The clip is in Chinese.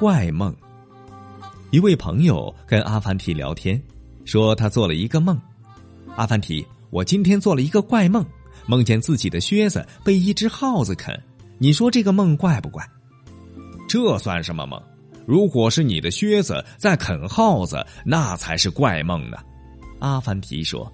怪梦。一位朋友跟阿凡提聊天说他做了一个梦。阿凡提我今天做了一个怪梦。梦见自己的靴子被一只耗子啃你说这个梦怪不怪？这算什么梦？如果是你的靴子在啃耗子那才是怪梦呢。阿凡提说